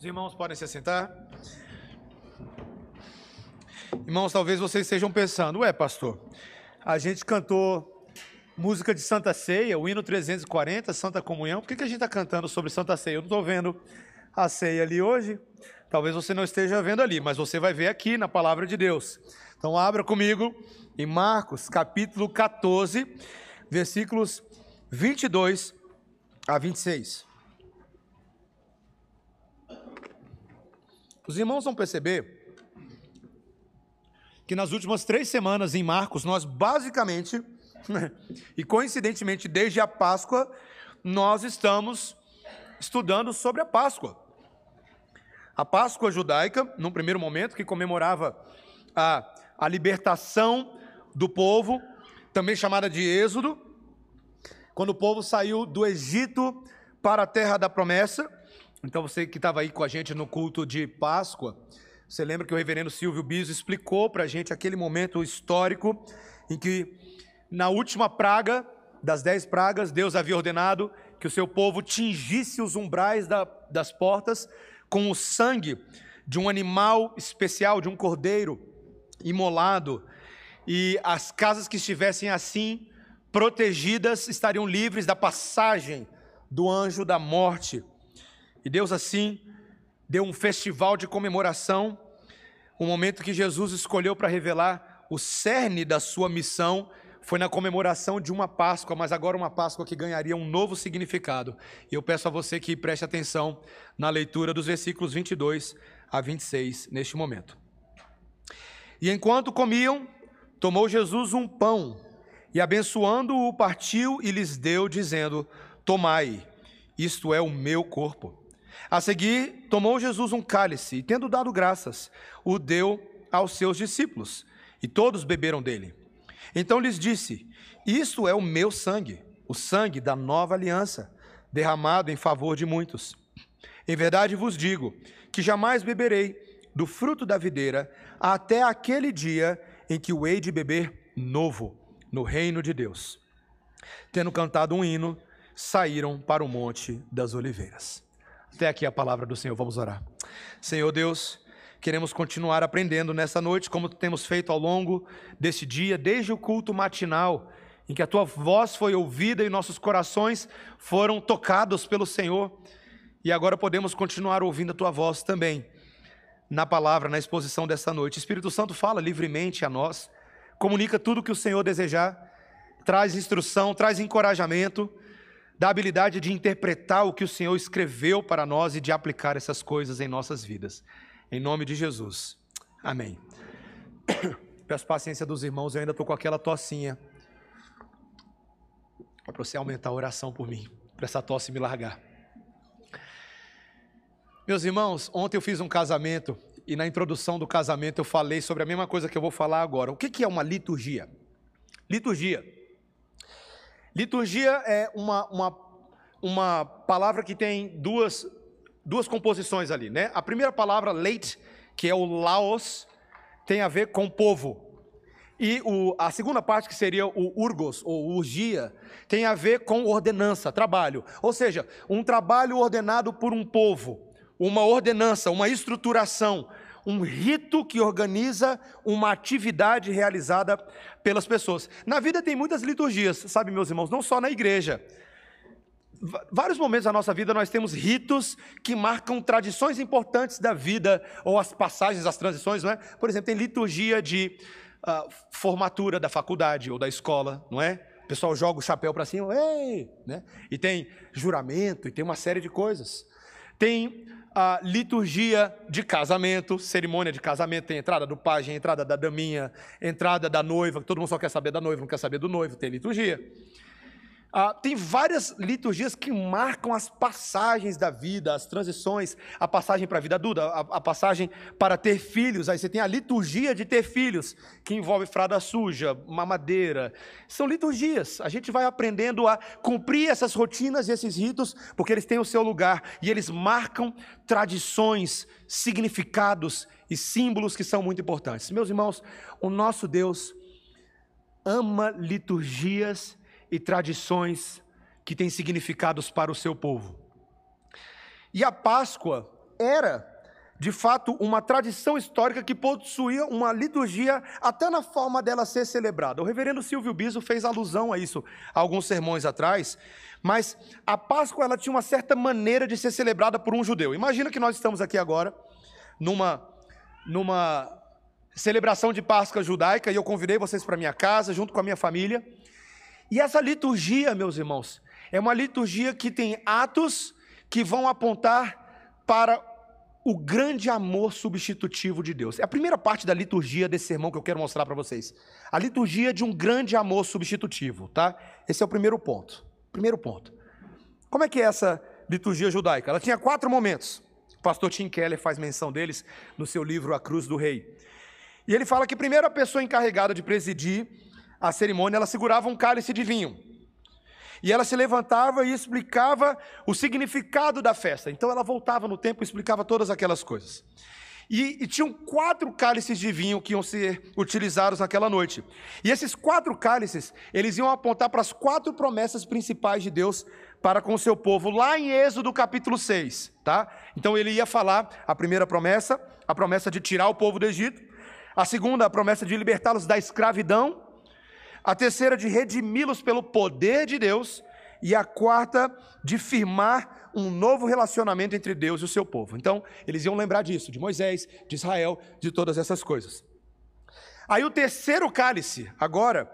Os irmãos podem se assentar. Irmãos, talvez vocês estejam pensando, ué, pastor, a gente cantou música de Santa Ceia, o hino 340, Santa Comunhão, por que, que a gente está cantando sobre Santa Ceia? Eu não estou vendo a ceia ali hoje, talvez você não esteja vendo ali, mas você vai ver aqui na palavra de Deus. Então, abra comigo em Marcos, capítulo 14, versículos 22 a 26. Os irmãos vão perceber que nas últimas três semanas em Marcos, nós basicamente, e coincidentemente desde a Páscoa, nós estamos estudando sobre a Páscoa. A Páscoa judaica, num primeiro momento, que comemorava a, a libertação do povo, também chamada de Êxodo, quando o povo saiu do Egito para a terra da promessa, então você que estava aí com a gente no culto de Páscoa, você lembra que o reverendo Silvio Biso explicou para a gente aquele momento histórico em que, na última praga das dez pragas, Deus havia ordenado que o seu povo tingisse os umbrais da, das portas com o sangue de um animal especial, de um cordeiro imolado, e as casas que estivessem assim protegidas estariam livres da passagem do anjo da morte. E Deus assim deu um festival de comemoração, um momento que Jesus escolheu para revelar o cerne da sua missão, foi na comemoração de uma Páscoa, mas agora uma Páscoa que ganharia um novo significado. E eu peço a você que preste atenção na leitura dos versículos 22 a 26 neste momento. E enquanto comiam, tomou Jesus um pão e abençoando-o partiu e lhes deu, dizendo: Tomai, isto é o meu corpo. A seguir, tomou Jesus um cálice e, tendo dado graças, o deu aos seus discípulos, e todos beberam dele. Então lhes disse: Isto é o meu sangue, o sangue da nova aliança, derramado em favor de muitos. Em verdade vos digo que jamais beberei do fruto da videira até aquele dia em que o hei de beber novo no reino de Deus. Tendo cantado um hino, saíram para o Monte das Oliveiras. Até aqui a palavra do Senhor, vamos orar. Senhor Deus, queremos continuar aprendendo nessa noite, como temos feito ao longo desse dia, desde o culto matinal, em que a tua voz foi ouvida e nossos corações foram tocados pelo Senhor. E agora podemos continuar ouvindo a tua voz também, na palavra, na exposição dessa noite. Espírito Santo fala livremente a nós comunica tudo o que o Senhor desejar, traz instrução, traz encorajamento, dá habilidade de interpretar o que o Senhor escreveu para nós e de aplicar essas coisas em nossas vidas. Em nome de Jesus. Amém. Peço paciência dos irmãos, eu ainda estou com aquela tocinha. Para você aumentar a oração por mim, para essa tosse me largar. Meus irmãos, ontem eu fiz um casamento e na introdução do casamento eu falei sobre a mesma coisa que eu vou falar agora. O que é uma liturgia? Liturgia. Liturgia é uma, uma, uma palavra que tem duas, duas composições ali, né? A primeira palavra, leit, que é o laos, tem a ver com povo. E o, a segunda parte, que seria o urgos, ou urgia, tem a ver com ordenança, trabalho. Ou seja, um trabalho ordenado por um povo, uma ordenança, uma estruturação, um rito que organiza uma atividade realizada pelas pessoas. Na vida tem muitas liturgias, sabe, meus irmãos, não só na igreja. Vários momentos da nossa vida nós temos ritos que marcam tradições importantes da vida, ou as passagens, as transições, não é? Por exemplo, tem liturgia de uh, formatura da faculdade ou da escola, não é? O pessoal joga o chapéu para cima, ei, né? E tem juramento, e tem uma série de coisas. Tem a liturgia de casamento, cerimônia de casamento, tem entrada do pajem, entrada da daminha, entrada da noiva, todo mundo só quer saber da noiva, não quer saber do noivo, tem liturgia. Ah, tem várias liturgias que marcam as passagens da vida, as transições, a passagem para a vida adulta, a, a, passagem para ter filhos. Aí você tem a liturgia de ter filhos, que envolve frada suja, mamadeira. São liturgias. A gente vai aprendendo a cumprir essas rotinas e esses ritos, porque eles têm o seu lugar e eles marcam tradições, significados e símbolos que são muito importantes. Meus irmãos, o nosso Deus ama liturgias e tradições que têm significados para o seu povo. E a Páscoa era de fato uma tradição histórica que possuía uma liturgia até na forma dela ser celebrada. O reverendo Silvio Biso fez alusão a isso alguns sermões atrás, mas a Páscoa ela tinha uma certa maneira de ser celebrada por um judeu. Imagina que nós estamos aqui agora numa numa celebração de Páscoa judaica e eu convidei vocês para minha casa junto com a minha família. E essa liturgia, meus irmãos, é uma liturgia que tem atos que vão apontar para o grande amor substitutivo de Deus. É a primeira parte da liturgia desse sermão que eu quero mostrar para vocês. A liturgia de um grande amor substitutivo, tá? Esse é o primeiro ponto. Primeiro ponto. Como é que é essa liturgia judaica? Ela tinha quatro momentos. O pastor Tim Keller faz menção deles no seu livro A Cruz do Rei. E ele fala que primeiro a pessoa encarregada de presidir a cerimônia, ela segurava um cálice de vinho. E ela se levantava e explicava o significado da festa. Então ela voltava no tempo e explicava todas aquelas coisas. E, e, tinham quatro cálices de vinho que iam ser utilizados naquela noite. E esses quatro cálices, eles iam apontar para as quatro promessas principais de Deus para com o seu povo, lá em Êxodo capítulo 6, tá? Então ele ia falar a primeira promessa, a promessa de tirar o povo do Egito, a segunda, a promessa de libertá-los da escravidão, a terceira, de redimi-los pelo poder de Deus, e a quarta, de firmar um novo relacionamento entre Deus e o seu povo. Então, eles iam lembrar disso, de Moisés, de Israel, de todas essas coisas. Aí o terceiro cálice, agora,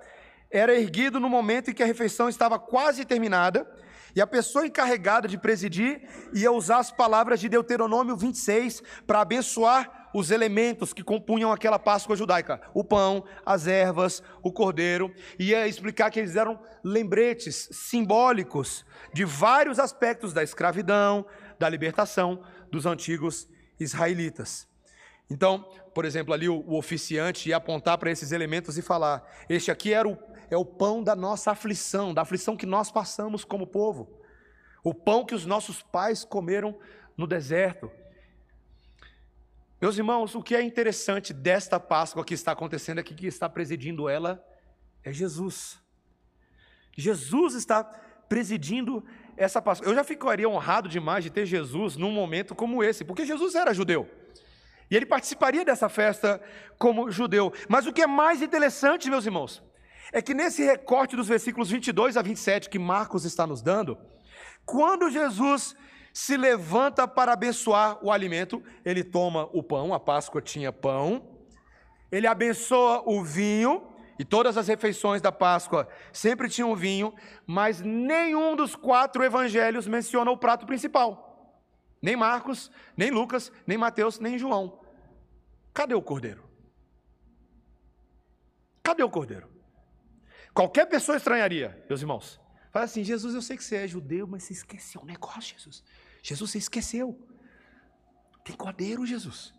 era erguido no momento em que a refeição estava quase terminada, e a pessoa encarregada de presidir ia usar as palavras de Deuteronômio 26 para abençoar os elementos que compunham aquela Páscoa judaica: o pão, as ervas, o cordeiro, e ia explicar que eles eram lembretes simbólicos de vários aspectos da escravidão, da libertação dos antigos israelitas. Então, por exemplo, ali o, o oficiante ia apontar para esses elementos e falar: Este aqui era o, é o pão da nossa aflição, da aflição que nós passamos como povo, o pão que os nossos pais comeram no deserto. Meus irmãos, o que é interessante desta Páscoa que está acontecendo aqui, que está presidindo ela, é Jesus. Jesus está presidindo essa Páscoa. Eu já ficaria honrado demais de ter Jesus num momento como esse, porque Jesus era judeu. E ele participaria dessa festa como judeu. Mas o que é mais interessante, meus irmãos, é que nesse recorte dos versículos 22 a 27 que Marcos está nos dando, quando Jesus se levanta para abençoar o alimento, ele toma o pão, a Páscoa tinha pão, ele abençoa o vinho, e todas as refeições da Páscoa sempre tinham vinho, mas nenhum dos quatro evangelhos menciona o prato principal. Nem Marcos, nem Lucas, nem Mateus, nem João. Cadê o cordeiro? Cadê o cordeiro? Qualquer pessoa estranharia, meus irmãos. Fala assim: Jesus, eu sei que você é judeu, mas você esqueceu um negócio, Jesus. Jesus, você esqueceu. Tem cordeiro, Jesus.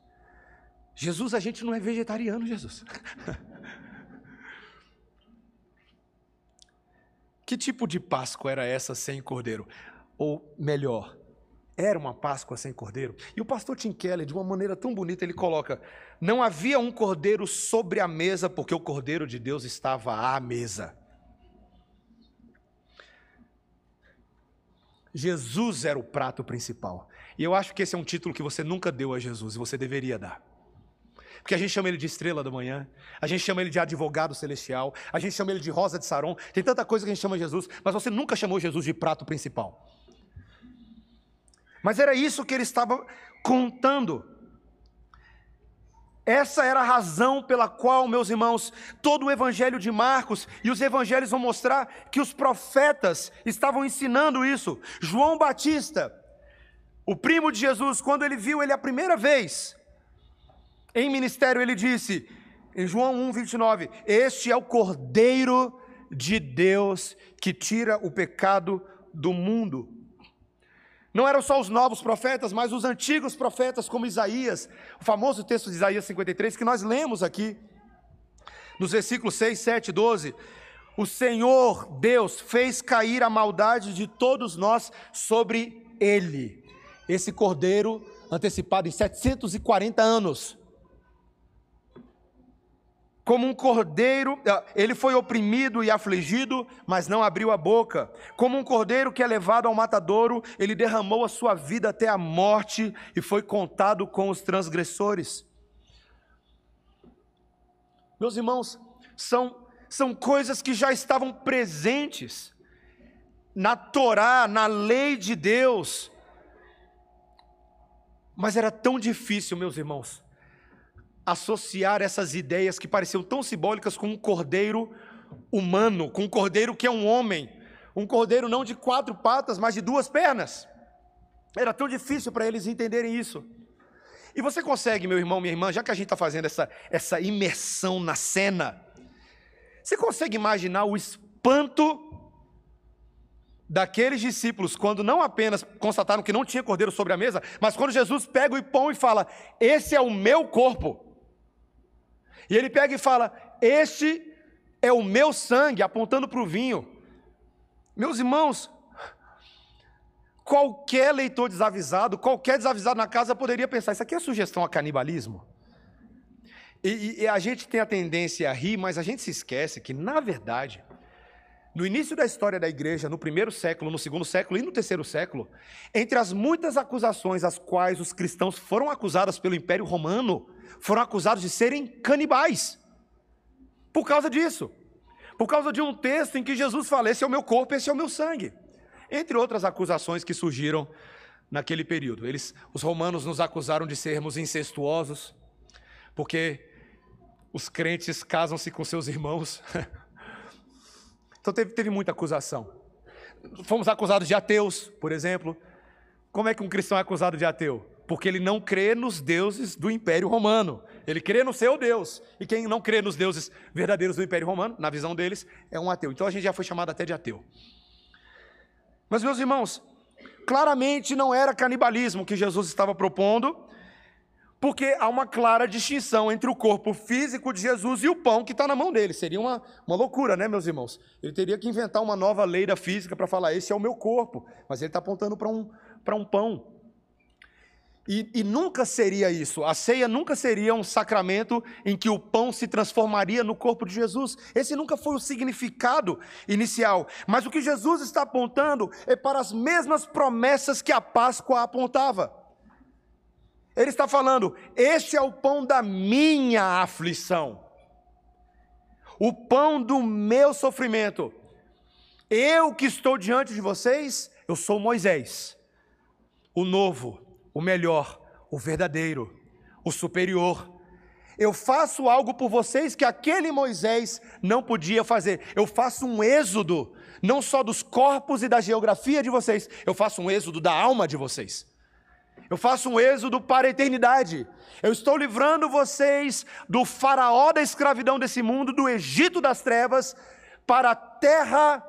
Jesus, a gente não é vegetariano, Jesus. que tipo de Páscoa era essa sem cordeiro? Ou melhor, era uma Páscoa sem cordeiro? E o pastor Tim Keller, de uma maneira tão bonita, ele coloca: não havia um cordeiro sobre a mesa, porque o cordeiro de Deus estava à mesa. Jesus era o prato principal. E eu acho que esse é um título que você nunca deu a Jesus e você deveria dar. Porque a gente chama ele de estrela da manhã, a gente chama ele de advogado celestial, a gente chama ele de rosa de Saron, tem tanta coisa que a gente chama Jesus, mas você nunca chamou Jesus de prato principal. Mas era isso que ele estava contando essa era a razão pela qual, meus irmãos, todo o evangelho de Marcos e os evangelhos vão mostrar que os profetas estavam ensinando isso. João Batista, o primo de Jesus, quando ele viu ele a primeira vez em ministério, ele disse, em João 1, 29, Este é o Cordeiro de Deus que tira o pecado do mundo. Não eram só os novos profetas, mas os antigos profetas, como Isaías, o famoso texto de Isaías 53, que nós lemos aqui, nos versículos 6, 7 e 12. O Senhor Deus fez cair a maldade de todos nós sobre ele. Esse cordeiro antecipado em 740 anos. Como um cordeiro, ah, ele foi oprimido e afligido, mas não abriu a boca. Como um cordeiro que é levado ao matadouro, ele derramou a sua vida até a morte e foi contado com os transgressores. Meus irmãos, são, são coisas que já estavam presentes na Torá, na lei de Deus. Mas era tão difícil, meus irmãos, associar essas ideias que pareciam tão simbólicas com um cordeiro humano, com um cordeiro que é um homem, um cordeiro não de quatro patas, mas de duas pernas. Era tão difícil para eles entenderem isso. E você consegue, meu irmão, minha irmã, já que a gente está fazendo essa, essa imersão na cena, você consegue imaginar o espanto daqueles discípulos quando não apenas constataram que não tinha cordeiro sobre a mesa, mas quando Jesus pega o pão e fala: Esse é o meu corpo. E ele pega e fala: Este é o meu sangue, apontando para o vinho. Meus irmãos, qualquer leitor desavisado, qualquer desavisado na casa poderia pensar: Isso aqui é sugestão a canibalismo? E, e a gente tem a tendência a rir, mas a gente se esquece que, na verdade, no início da história da igreja, no primeiro século, no segundo século e no terceiro século, entre as muitas acusações às quais os cristãos foram acusados pelo Império Romano, foram acusados de serem canibais. Por causa disso. Por causa de um texto em que Jesus fala: Esse é o meu corpo, esse é o meu sangue. Entre outras acusações que surgiram naquele período. Eles, os romanos nos acusaram de sermos incestuosos, porque os crentes casam-se com seus irmãos. então teve, teve muita acusação. Fomos acusados de ateus, por exemplo. Como é que um cristão é acusado de ateu? Porque ele não crê nos deuses do Império Romano. Ele crê no seu Deus. E quem não crê nos deuses verdadeiros do Império Romano, na visão deles, é um ateu. Então a gente já foi chamado até de ateu. Mas, meus irmãos, claramente não era canibalismo que Jesus estava propondo, porque há uma clara distinção entre o corpo físico de Jesus e o pão que está na mão dele. Seria uma, uma loucura, né, meus irmãos? Ele teria que inventar uma nova lei da física para falar: esse é o meu corpo, mas ele está apontando para um, um pão. E, e, nunca seria isso. A ceia nunca seria um sacramento em que o pão se transformaria no corpo de Jesus. Esse nunca foi o significado inicial. Mas o que Jesus está apontando é para as mesmas promessas que a Páscoa apontava. Ele está falando: este é o pão da minha aflição, o pão do meu sofrimento. Eu que estou diante de vocês, eu sou Moisés, o novo o melhor, o verdadeiro, o superior. Eu faço algo por vocês que aquele Moisés não podia fazer. Eu faço um êxodo, não só dos corpos e da geografia de vocês, eu faço um êxodo da alma de vocês. Eu faço um êxodo para a eternidade. Eu estou livrando vocês do faraó da escravidão desse mundo, do Egito das trevas, para a terra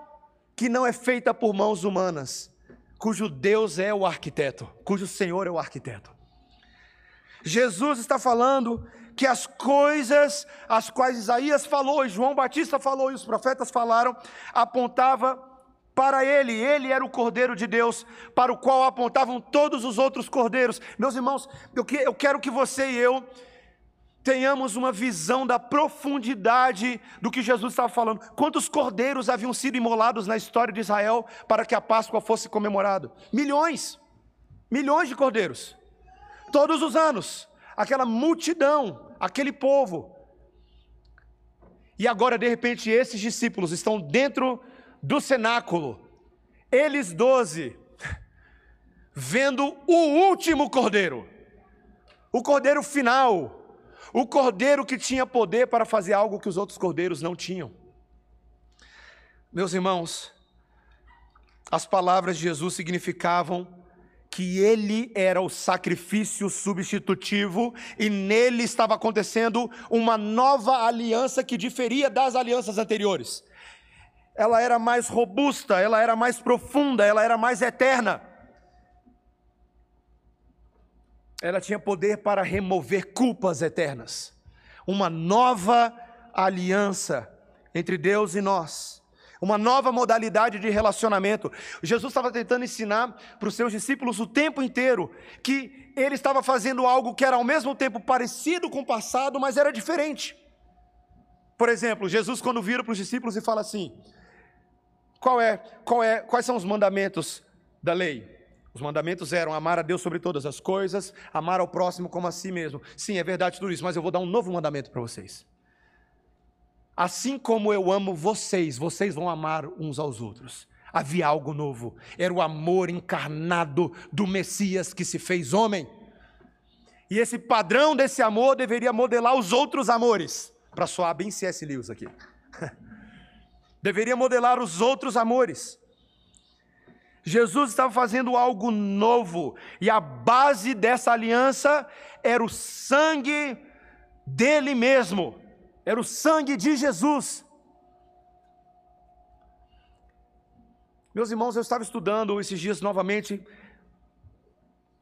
que não é feita por mãos humanas cujo Deus é o arquiteto, cujo Senhor é o arquiteto. Jesus está falando que as coisas as quais Isaías falou, e João Batista falou, e os profetas falaram, apontava para ele, ele era o Cordeiro de Deus, para o qual apontavam todos os outros cordeiros. Meus irmãos, eu quero que você e eu tenhamos uma visão da profundidade do que Jesus estava falando. Quantos cordeiros haviam sido imolados na história de Israel para que a Páscoa fosse comemorada? Milhões. Milhões de cordeiros. Todos os anos. Aquela multidão, aquele povo. E agora, de repente, esses discípulos estão dentro do cenáculo. Eles doze, vendo o último cordeiro. O cordeiro final o cordeiro que tinha poder para fazer algo que os outros cordeiros não tinham. Meus irmãos, as palavras de Jesus significavam que ele era o sacrifício substitutivo e nele estava acontecendo uma nova aliança que diferia das alianças anteriores. Ela era mais robusta, ela era mais profunda, ela era mais eterna. Ela tinha poder para remover culpas eternas. Uma nova aliança entre Deus e nós. Uma nova modalidade de relacionamento. Jesus estava tentando ensinar para os seus discípulos o tempo inteiro que ele estava fazendo algo que era ao mesmo tempo parecido com o passado, mas era diferente. Por exemplo, Jesus quando vira para os discípulos e fala assim: qual é, qual é, quais são os mandamentos da lei? Os mandamentos eram amar a Deus sobre todas as coisas, amar ao próximo como a si mesmo. Sim, é verdade tudo isso, mas eu vou dar um novo mandamento para vocês. Assim como eu amo vocês, vocês vão amar uns aos outros. Havia algo novo, era o amor encarnado do Messias que se fez homem. E esse padrão desse amor deveria modelar os outros amores, para soar bem C.S. Lewis aqui. deveria modelar os outros amores. Jesus estava fazendo algo novo, e a base dessa aliança era o sangue dele mesmo, era o sangue de Jesus. Meus irmãos, eu estava estudando esses dias novamente,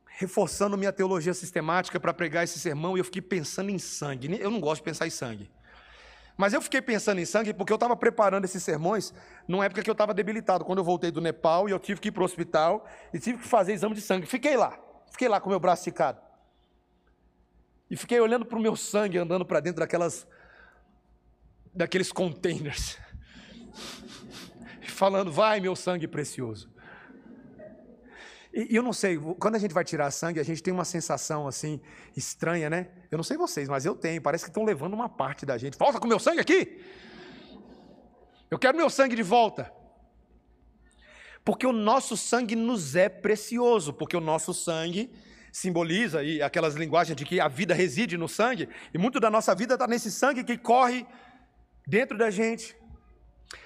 reforçando minha teologia sistemática para pregar esse sermão, e eu fiquei pensando em sangue. Eu não gosto de pensar em sangue. Mas eu fiquei pensando em sangue porque eu estava preparando esses sermões numa época que eu estava debilitado. Quando eu voltei do Nepal e eu tive que ir para o hospital e tive que fazer exame de sangue. Fiquei lá, fiquei lá com meu braço esticado. E fiquei olhando para o meu sangue andando para dentro daquelas, daqueles containers. Falando, vai meu sangue precioso. E, eu não sei, quando a gente vai tirar sangue, a gente tem uma sensação assim estranha, né? Eu não sei vocês, mas eu tenho. Parece que estão levando uma parte da gente. Volta com meu sangue aqui! Eu quero meu sangue de volta. Porque o nosso sangue nos é precioso, porque o nosso sangue simboliza e aquelas linguagens de que a vida reside no sangue, e muito da nossa vida está nesse sangue que corre dentro da gente.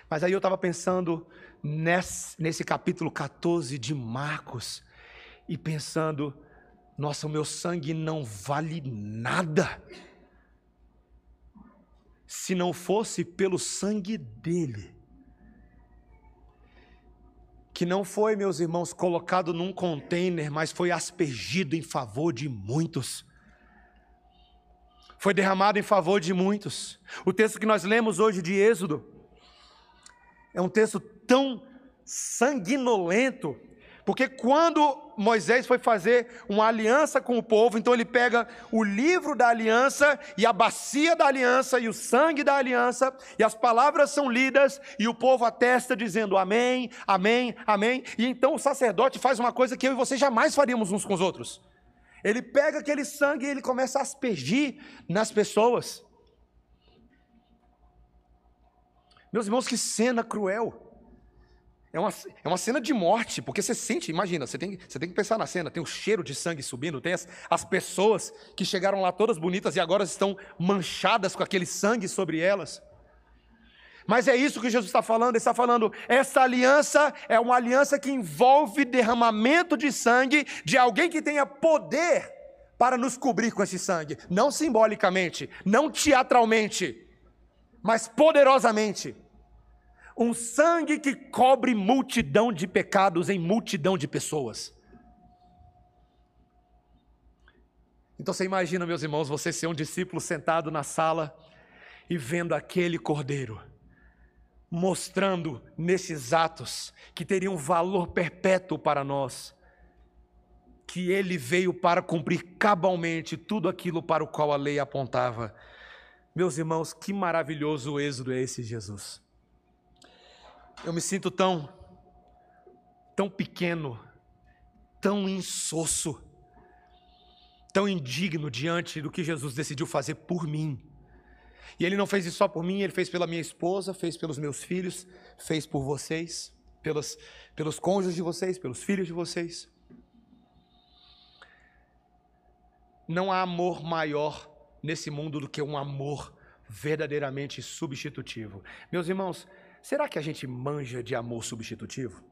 Mas aí eu estava pensando nesse, nesse capítulo 14 de Marcos e pensando: nossa, o meu sangue não vale nada se não fosse pelo sangue dele. Que não foi, meus irmãos, colocado num container, mas foi aspergido em favor de muitos. Foi derramado em favor de muitos. O texto que nós lemos hoje de Êxodo é um texto tão sanguinolento, porque quando Moisés foi fazer uma aliança com o povo, então ele pega o livro da aliança e a bacia da aliança e o sangue da aliança, e as palavras são lidas e o povo atesta dizendo amém, amém, amém. E então o sacerdote faz uma coisa que eu e você jamais faríamos uns com os outros. Ele pega aquele sangue e ele começa a aspergir nas pessoas. Meus irmãos, que cena cruel. É uma, é uma cena de morte, porque você sente, imagina, você tem, você tem que pensar na cena, tem o cheiro de sangue subindo, tem as, as pessoas que chegaram lá todas bonitas e agora estão manchadas com aquele sangue sobre elas. Mas é isso que Jesus está falando, ele está falando, essa aliança é uma aliança que envolve derramamento de sangue de alguém que tenha poder para nos cobrir com esse sangue, não simbolicamente, não teatralmente, mas poderosamente. Um sangue que cobre multidão de pecados em multidão de pessoas. Então você imagina, meus irmãos, você ser um discípulo sentado na sala e vendo aquele cordeiro, mostrando nesses atos que teriam valor perpétuo para nós, que ele veio para cumprir cabalmente tudo aquilo para o qual a lei apontava. Meus irmãos, que maravilhoso êxodo é esse Jesus. Eu me sinto tão, tão pequeno, tão insosso, tão indigno diante do que Jesus decidiu fazer por mim. E Ele não fez isso só por mim, Ele fez pela minha esposa, fez pelos meus filhos, fez por vocês, pelos, pelos cônjuges de vocês, pelos filhos de vocês. Não há amor maior nesse mundo do que um amor verdadeiramente substitutivo. Meus irmãos, será que a gente manja de amor substitutivo?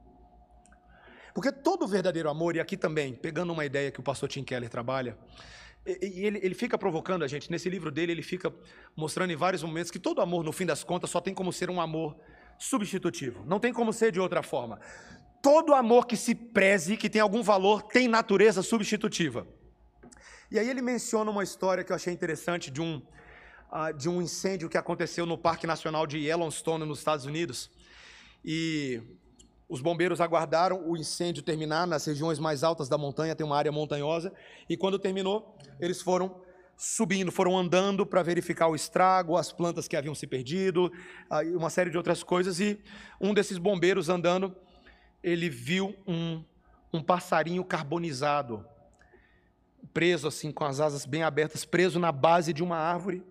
Porque todo verdadeiro amor, e aqui também, pegando uma ideia que o pastor Tim Keller trabalha, e ele, ele fica provocando a gente, nesse livro dele, ele fica mostrando em vários momentos que todo amor, no fim das contas, só tem como ser um amor substitutivo, não tem como ser de outra forma. Todo amor que se preze, que tem algum valor, tem natureza substitutiva. E aí ele menciona uma história que eu achei interessante de um, uh, de um incêndio que aconteceu no Parque Nacional de Yellowstone, nos Estados Unidos. E os bombeiros aguardaram o incêndio terminar nas regiões mais altas da montanha, tem uma área montanhosa, e quando terminou, eles foram subindo, foram andando para verificar o estrago, as plantas que haviam se perdido, uma série de outras coisas. E um desses bombeiros andando, ele viu um, um passarinho carbonizado, preso assim, com as asas bem abertas, preso na base de uma árvore.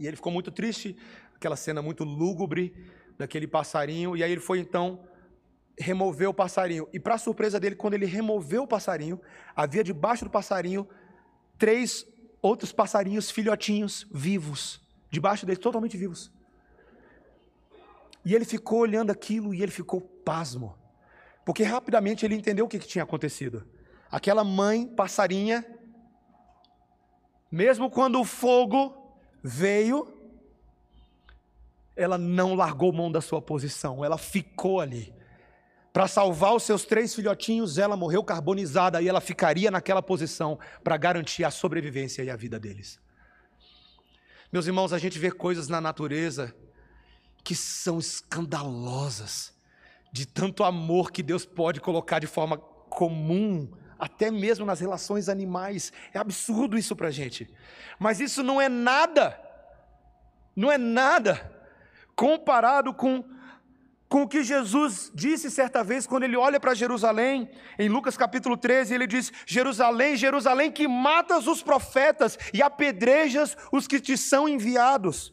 E ele ficou muito triste, aquela cena muito lúgubre daquele passarinho. E aí ele foi então remover o passarinho. E para surpresa dele, quando ele removeu o passarinho, havia debaixo do passarinho três outros passarinhos filhotinhos vivos, debaixo dele, totalmente vivos. E ele ficou olhando aquilo e ele ficou pasmo, porque rapidamente ele entendeu o que, que tinha acontecido. Aquela mãe passarinha, mesmo quando o fogo veio, ela não largou mão da sua posição, ela ficou ali. Para salvar os seus três filhotinhos, ela morreu carbonizada e ela ficaria naquela posição para garantir a sobrevivência e a vida deles. Meus irmãos, a gente vê coisas na natureza que são escandalosas, de tanto amor que Deus pode colocar de forma comum, até mesmo nas relações animais. É absurdo isso para a gente. Mas isso não é nada, não é nada comparado com com o que Jesus disse certa vez quando ele olha para Jerusalém, em Lucas capítulo 13, ele diz: Jerusalém, Jerusalém, que matas os profetas e apedrejas os que te são enviados.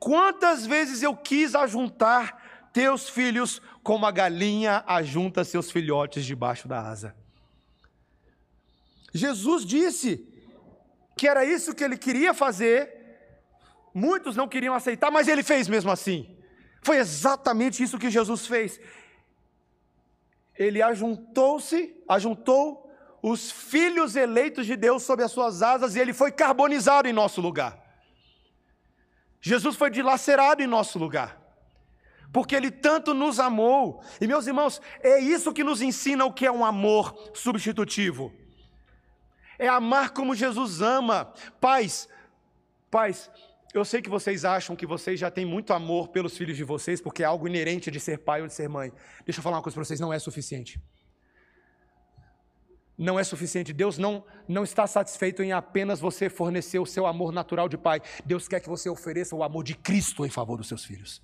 Quantas vezes eu quis ajuntar teus filhos como a galinha ajunta seus filhotes debaixo da asa. Jesus disse que era isso que ele queria fazer, muitos não queriam aceitar, mas ele fez mesmo assim. Foi exatamente isso que Jesus fez. Ele ajuntou-se, ajuntou os filhos eleitos de Deus sob as suas asas e ele foi carbonizado em nosso lugar. Jesus foi dilacerado em nosso lugar. Porque ele tanto nos amou. E meus irmãos, é isso que nos ensina o que é um amor substitutivo. É amar como Jesus ama. Pais, pais, eu sei que vocês acham que vocês já têm muito amor pelos filhos de vocês, porque é algo inerente de ser pai ou de ser mãe. Deixa eu falar uma coisa para vocês: não é suficiente. Não é suficiente. Deus não, não está satisfeito em apenas você fornecer o seu amor natural de pai. Deus quer que você ofereça o amor de Cristo em favor dos seus filhos.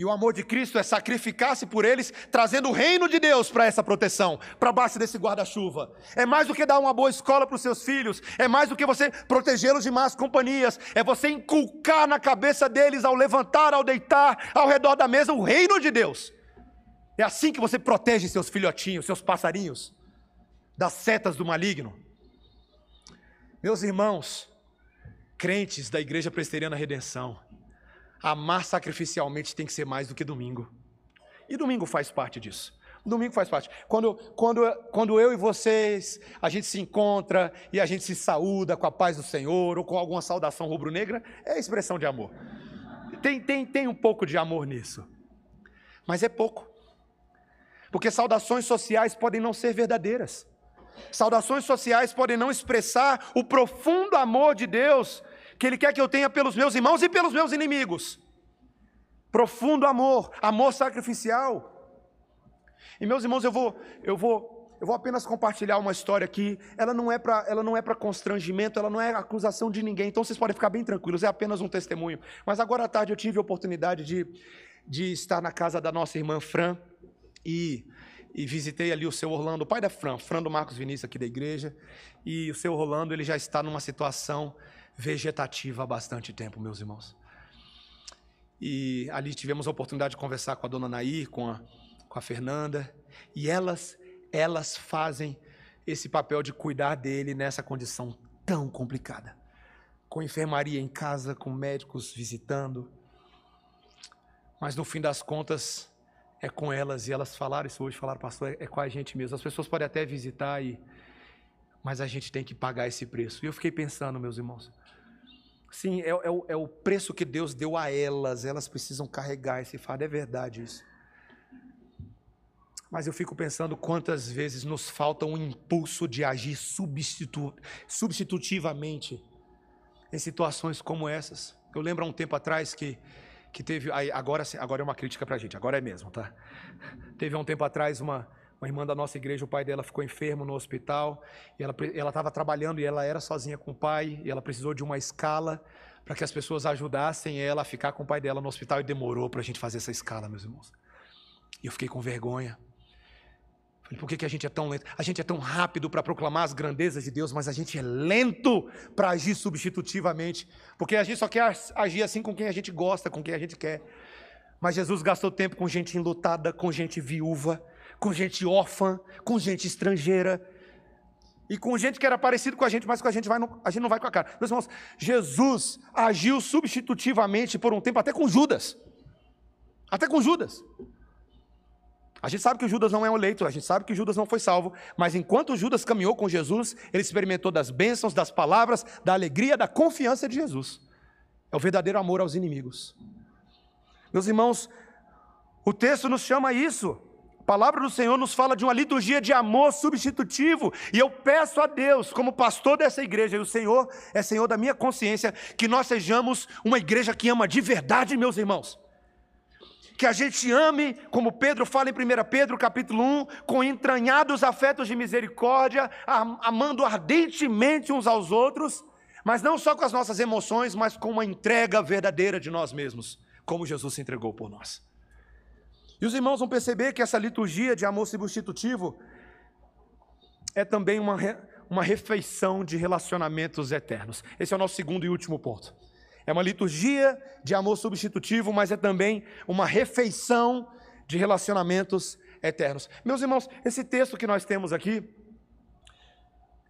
E o amor de Cristo é sacrificar-se por eles, trazendo o reino de Deus para essa proteção, para baixo desse guarda-chuva. É mais do que dar uma boa escola para os seus filhos, é mais do que você protegê-los de más companhias, é você inculcar na cabeça deles, ao levantar, ao deitar, ao redor da mesa, o reino de Deus. É assim que você protege seus filhotinhos, seus passarinhos, das setas do maligno. Meus irmãos, crentes da Igreja Presbiteriana Redenção, amar sacrificialmente tem que ser mais do que domingo. E domingo faz parte disso. Domingo faz parte. Quando, quando, quando eu e vocês, a gente se encontra e a gente se saúda com a paz do Senhor ou com alguma saudação rubro-negra, é expressão de amor. Tem, tem, tem um pouco de amor nisso. Mas é pouco. Porque saudações sociais podem não ser verdadeiras. Saudações sociais podem não expressar o profundo amor de Deus que Ele quer que eu tenha pelos meus irmãos e pelos meus inimigos. Profundo amor, amor sacrificial. E meus irmãos, eu vou, eu vou, eu vou apenas compartilhar uma história aqui. Ela não é para, ela não é para constrangimento, ela não é acusação de ninguém. Então vocês podem ficar bem tranquilos. É apenas um testemunho. Mas agora à tarde eu tive a oportunidade de, de estar na casa da nossa irmã Fran e e visitei ali o seu Orlando, o pai da Fran, Fran do Marcos Vinícius aqui da igreja, e o seu Orlando, ele já está numa situação vegetativa há bastante tempo, meus irmãos. E ali tivemos a oportunidade de conversar com a dona Nair, com a, com a Fernanda, e elas, elas fazem esse papel de cuidar dele nessa condição tão complicada. Com enfermaria em casa, com médicos visitando. Mas no fim das contas, é com elas, e elas falaram isso hoje, falaram, pastor, é, é com a gente mesmo. As pessoas podem até visitar, e, mas a gente tem que pagar esse preço. E eu fiquei pensando, meus irmãos, Sim, é, é, o, é o preço que Deus deu a elas, elas precisam carregar esse fardo, é verdade isso. Mas eu fico pensando quantas vezes nos falta um impulso de agir substitu substitutivamente em situações como essas. Eu lembro há um tempo atrás que, que teve. Agora, agora é uma crítica para a gente, agora é mesmo, tá? Teve há um tempo atrás uma, uma irmã da nossa igreja, o pai dela ficou enfermo no hospital, e ela estava trabalhando e ela era sozinha com o pai, e ela precisou de uma escala para que as pessoas ajudassem ela a ficar com o pai dela no hospital, e demorou para a gente fazer essa escala, meus irmãos. E eu fiquei com vergonha. Falei, por que, que a gente é tão lento? A gente é tão rápido para proclamar as grandezas de Deus, mas a gente é lento para agir substitutivamente, porque a gente só quer agir assim com quem a gente gosta, com quem a gente quer. Mas Jesus gastou tempo com gente enlutada, com gente viúva, com gente órfã, com gente estrangeira. E com gente que era parecido com a gente, mas com a gente, vai no, a gente não vai com a cara. Meus irmãos, Jesus agiu substitutivamente por um tempo até com Judas. Até com Judas. A gente sabe que Judas não é um eleito, a gente sabe que Judas não foi salvo, mas enquanto Judas caminhou com Jesus, ele experimentou das bênçãos, das palavras, da alegria, da confiança de Jesus. É o verdadeiro amor aos inimigos. Meus irmãos, o texto nos chama a isso. Palavra do Senhor nos fala de uma liturgia de amor substitutivo, e eu peço a Deus, como pastor dessa igreja, e o Senhor é Senhor da minha consciência, que nós sejamos uma igreja que ama de verdade, meus irmãos. Que a gente ame, como Pedro fala em 1 Pedro capítulo 1, com entranhados afetos de misericórdia, amando ardentemente uns aos outros, mas não só com as nossas emoções, mas com uma entrega verdadeira de nós mesmos, como Jesus se entregou por nós. E os irmãos vão perceber que essa liturgia de amor substitutivo é também uma, uma refeição de relacionamentos eternos. Esse é o nosso segundo e último ponto. É uma liturgia de amor substitutivo, mas é também uma refeição de relacionamentos eternos. Meus irmãos, esse texto que nós temos aqui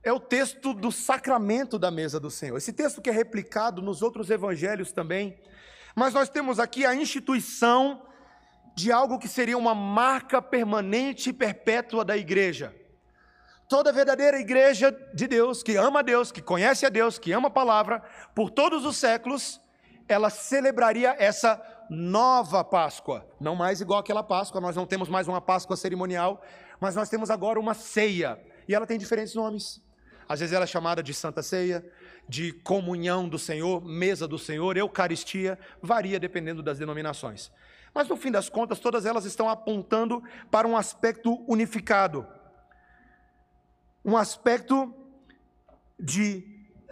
é o texto do sacramento da mesa do Senhor. Esse texto que é replicado nos outros evangelhos também. Mas nós temos aqui a instituição de algo que seria uma marca permanente e perpétua da igreja. Toda verdadeira igreja de Deus, que ama a Deus, que conhece a Deus, que ama a palavra, por todos os séculos, ela celebraria essa nova Páscoa. Não mais igual aquela Páscoa, nós não temos mais uma Páscoa cerimonial, mas nós temos agora uma ceia. E ela tem diferentes nomes. Às vezes ela é chamada de Santa Ceia, de comunhão do Senhor, mesa do Senhor, Eucaristia, varia dependendo das denominações. Mas no fim das contas, todas elas estão apontando para um aspecto unificado. Um aspecto de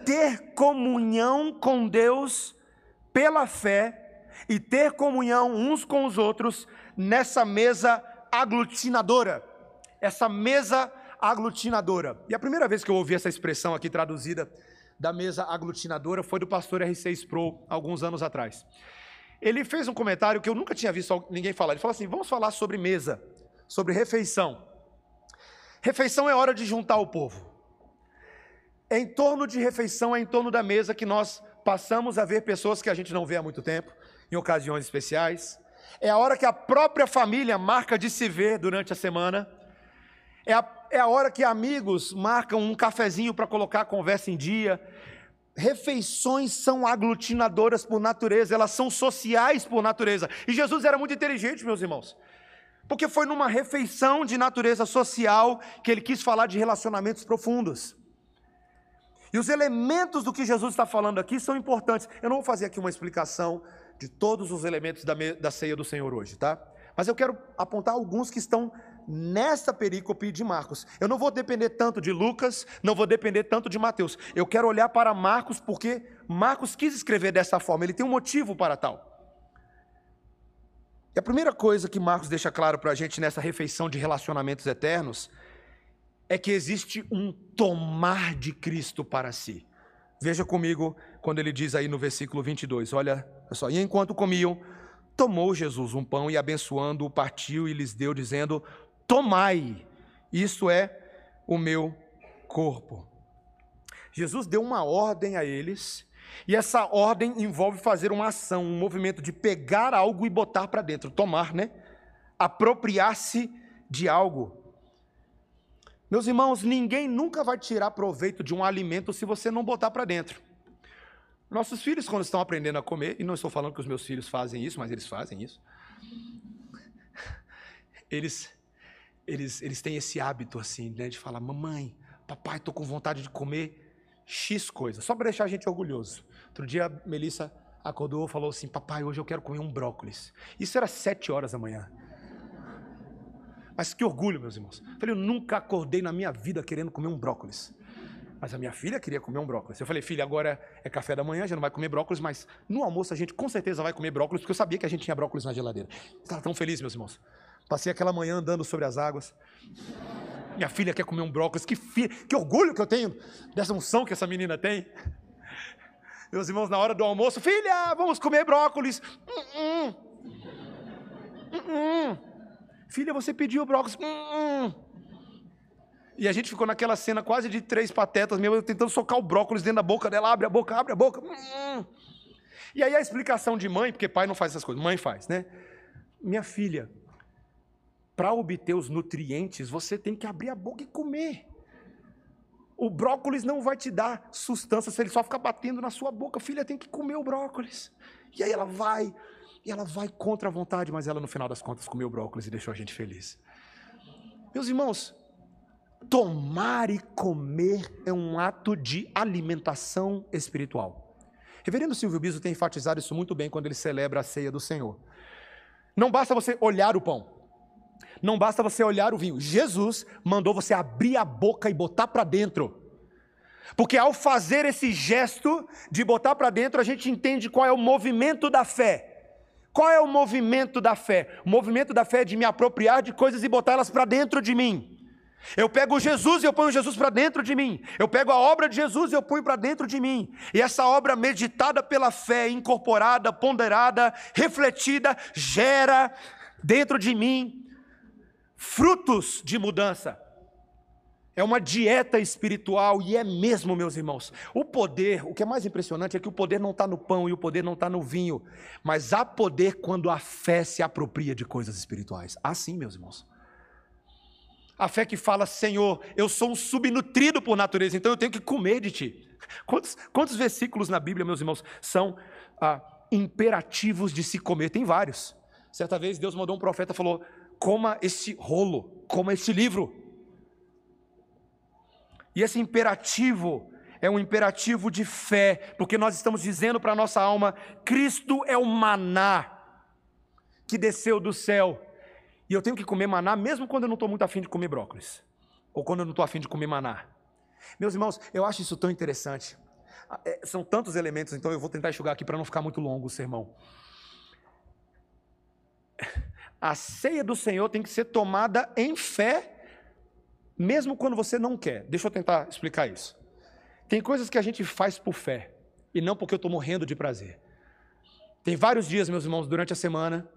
ter comunhão com Deus pela fé e ter comunhão uns com os outros nessa mesa aglutinadora. Essa mesa aglutinadora. E a primeira vez que eu ouvi essa expressão aqui traduzida da mesa aglutinadora foi do pastor R6 Pro, alguns anos atrás. Ele fez um comentário que eu nunca tinha visto ninguém falar. Ele falou assim: vamos falar sobre mesa, sobre refeição. Refeição é hora de juntar o povo. Em torno de refeição, é em torno da mesa que nós passamos a ver pessoas que a gente não vê há muito tempo, em ocasiões especiais. É a hora que a própria família marca de se ver durante a semana. É a, é a hora que amigos marcam um cafezinho para colocar a conversa em dia refeições são aglutinadoras por natureza, elas são sociais por natureza. E Jesus era muito inteligente, meus irmãos. Porque foi numa refeição de natureza social que ele quis falar de relacionamentos profundos. E os elementos do que Jesus está falando aqui são importantes. Eu não vou fazer aqui uma explicação de todos os elementos da, da ceia do Senhor hoje, tá? Mas eu quero apontar alguns que estão nessa perícope de Marcos. Eu não vou depender tanto de Lucas, não vou depender tanto de Mateus. Eu quero olhar para Marcos porque Marcos quis escrever dessa forma, ele tem um motivo para tal. E a primeira coisa que Marcos deixa claro para a gente nessa refeição de relacionamentos eternos é que existe um tomar de Cristo para si. Veja comigo quando ele diz aí no versículo 22, olha só, e enquanto comiam, tomou Jesus um pão e abençoando o partiu e lhes deu dizendo: Tomai, isso é o meu corpo. Jesus deu uma ordem a eles, e essa ordem envolve fazer uma ação, um movimento de pegar algo e botar para dentro, tomar, né? Apropriar-se de algo. Meus irmãos, ninguém nunca vai tirar proveito de um alimento se você não botar para dentro. Nossos filhos, quando estão aprendendo a comer, e não estou falando que os meus filhos fazem isso, mas eles fazem isso, eles eles, eles têm esse hábito assim, né, de falar: Mamãe, papai, estou com vontade de comer X coisa, só para deixar a gente orgulhoso. Outro dia a Melissa acordou e falou assim: Papai, hoje eu quero comer um brócolis. Isso era sete horas da manhã. Mas que orgulho, meus irmãos. Falei, eu nunca acordei na minha vida querendo comer um brócolis. Mas a minha filha queria comer um brócolis. Eu falei, filha, agora é café da manhã, já não vai comer brócolis, mas no almoço a gente com certeza vai comer brócolis, porque eu sabia que a gente tinha brócolis na geladeira. Estava tão feliz, meus irmãos. Passei aquela manhã andando sobre as águas. Minha filha quer comer um brócolis. Que, fi... que orgulho que eu tenho dessa unção que essa menina tem. Meus irmãos, na hora do almoço, filha, vamos comer brócolis. Uh -uh. Uh filha, você pediu brócolis. E a gente ficou naquela cena quase de três patetas, mesmo tentando socar o brócolis dentro da boca dela. Abre a boca, abre a boca. E aí a explicação de mãe, porque pai não faz essas coisas, mãe faz, né? Minha filha, para obter os nutrientes, você tem que abrir a boca e comer. O brócolis não vai te dar sustância se ele só ficar batendo na sua boca. Filha, tem que comer o brócolis. E aí ela vai, e ela vai contra a vontade, mas ela no final das contas comeu o brócolis e deixou a gente feliz. Meus irmãos, Tomar e comer é um ato de alimentação espiritual. Reverendo Silvio Biso tem enfatizado isso muito bem quando ele celebra a ceia do Senhor. Não basta você olhar o pão, não basta você olhar o vinho. Jesus mandou você abrir a boca e botar para dentro. Porque ao fazer esse gesto de botar para dentro, a gente entende qual é o movimento da fé. Qual é o movimento da fé? O movimento da fé é de me apropriar de coisas e botá-las para dentro de mim. Eu pego Jesus e eu ponho Jesus para dentro de mim. Eu pego a obra de Jesus e eu ponho para dentro de mim. E essa obra meditada pela fé, incorporada, ponderada, refletida, gera dentro de mim frutos de mudança. É uma dieta espiritual e é mesmo, meus irmãos. O poder, o que é mais impressionante é que o poder não está no pão e o poder não está no vinho, mas há poder quando a fé se apropria de coisas espirituais. Assim, meus irmãos. A fé que fala, Senhor, eu sou um subnutrido por natureza, então eu tenho que comer de ti. Quantos, quantos versículos na Bíblia, meus irmãos, são ah, imperativos de se comer? Tem vários. Certa vez Deus mandou um profeta e falou: coma este rolo, coma este livro. E esse imperativo é um imperativo de fé, porque nós estamos dizendo para a nossa alma: Cristo é o maná que desceu do céu e eu tenho que comer maná mesmo quando eu não estou muito afim de comer brócolis. Ou quando eu não estou afim de comer maná. Meus irmãos, eu acho isso tão interessante. Ah, é, são tantos elementos, então eu vou tentar enxugar aqui para não ficar muito longo o sermão. A ceia do Senhor tem que ser tomada em fé, mesmo quando você não quer. Deixa eu tentar explicar isso. Tem coisas que a gente faz por fé, e não porque eu estou morrendo de prazer. Tem vários dias, meus irmãos, durante a semana,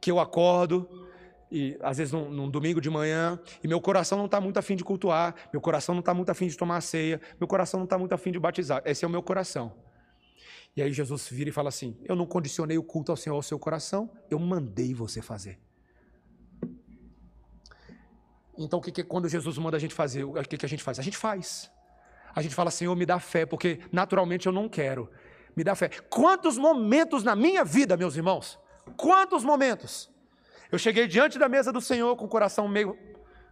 que eu acordo, e às vezes num, num, domingo de manhã, e meu coração não está muito afim de cultuar, meu coração não está muito afim de tomar a ceia, meu coração não está muito afim de batizar. Esse é o meu coração. E aí Jesus vira e fala assim: Eu não condicionei o culto ao Senhor ao seu coração, eu mandei você fazer. Então, o que, que quando Jesus manda a gente fazer, o que, que a gente faz? A gente faz. A gente fala, Senhor, me dá fé, porque naturalmente eu não quero. Me dá fé. Quantos momentos na minha vida, meus irmãos? Quantos momentos? Eu cheguei diante da mesa do Senhor com o coração meio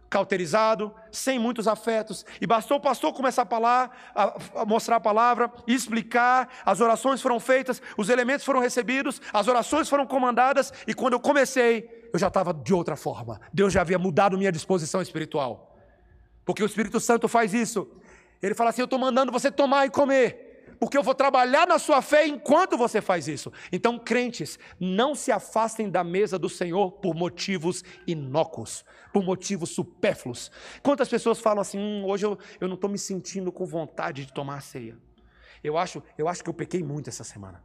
cauterizado, sem muitos afetos, e bastou o pastor começar a falar, a, mostrar a palavra, explicar, as orações foram feitas, os elementos foram recebidos, as orações foram comandadas, e quando eu comecei, eu já estava de outra forma. Deus já havia mudado minha disposição espiritual. Porque o Espírito Santo faz isso. Ele fala assim: Eu estou mandando você tomar e comer porque eu vou trabalhar na sua fé enquanto você faz isso. Então, crentes, não se afastem da mesa do Senhor por motivos inócuos, por motivos supérfluos. Quantas pessoas falam assim: hum, hoje eu, eu não estou me sentindo com vontade de tomar a ceia. Eu acho, eu acho que eu pequei muito essa semana.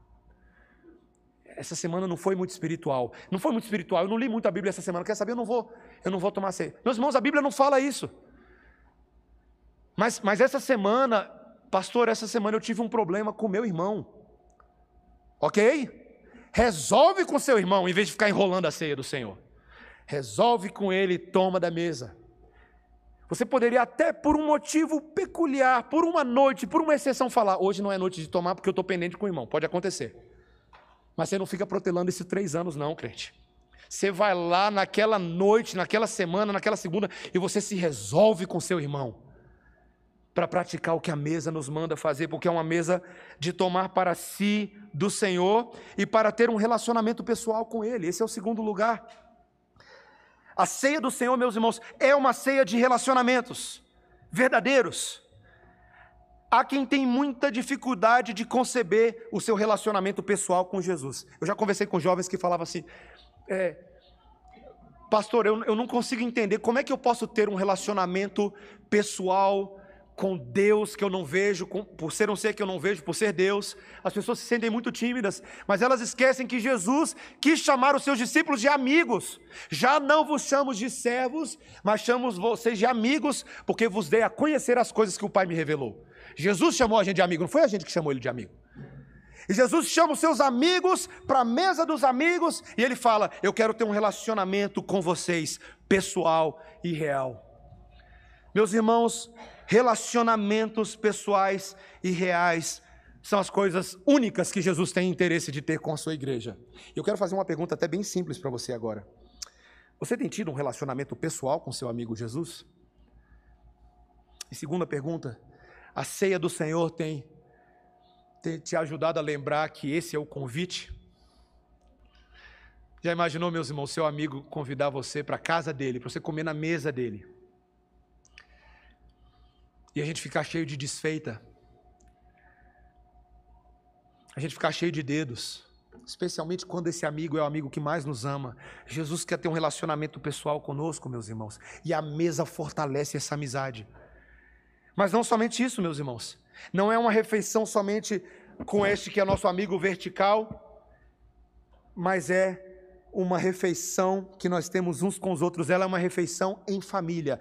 Essa semana não foi muito espiritual. Não foi muito espiritual. Eu não li muito a Bíblia essa semana. Quer saber? Eu não vou, eu não vou tomar ceia. Meus irmãos, a Bíblia não fala isso. Mas, mas essa semana Pastor, essa semana eu tive um problema com meu irmão. Ok? Resolve com seu irmão, em vez de ficar enrolando a ceia do Senhor. Resolve com ele, toma da mesa. Você poderia até por um motivo peculiar, por uma noite, por uma exceção, falar: hoje não é noite de tomar porque eu estou pendente com o irmão. Pode acontecer. Mas você não fica protelando esses três anos, não, crente. Você vai lá naquela noite, naquela semana, naquela segunda, e você se resolve com seu irmão para praticar o que a mesa nos manda fazer, porque é uma mesa de tomar para si do Senhor e para ter um relacionamento pessoal com Ele. Esse é o segundo lugar. A ceia do Senhor, meus irmãos, é uma ceia de relacionamentos verdadeiros. Há quem tem muita dificuldade de conceber o seu relacionamento pessoal com Jesus. Eu já conversei com jovens que falavam assim: é, Pastor, eu, eu não consigo entender como é que eu posso ter um relacionamento pessoal com Deus que eu não vejo, com, por ser um ser que eu não vejo, por ser Deus. As pessoas se sentem muito tímidas, mas elas esquecem que Jesus quis chamar os seus discípulos de amigos. Já não vos chamo de servos, mas chamo vocês de amigos, porque vos dei a conhecer as coisas que o Pai me revelou. Jesus chamou a gente de amigo, não foi a gente que chamou ele de amigo. E Jesus chama os seus amigos para a mesa dos amigos e ele fala: Eu quero ter um relacionamento com vocês, pessoal e real. Meus irmãos, relacionamentos pessoais e reais são as coisas únicas que Jesus tem interesse de ter com a sua igreja. Eu quero fazer uma pergunta até bem simples para você agora. Você tem tido um relacionamento pessoal com seu amigo Jesus? E segunda pergunta, a ceia do Senhor tem, tem te ajudado a lembrar que esse é o convite? Já imaginou, meus irmãos, seu amigo convidar você para a casa dele, para você comer na mesa dele? E a gente ficar cheio de desfeita. A gente ficar cheio de dedos. Especialmente quando esse amigo é o amigo que mais nos ama. Jesus quer ter um relacionamento pessoal conosco, meus irmãos. E a mesa fortalece essa amizade. Mas não somente isso, meus irmãos. Não é uma refeição somente com este que é nosso amigo vertical, mas é uma refeição que nós temos uns com os outros. Ela é uma refeição em família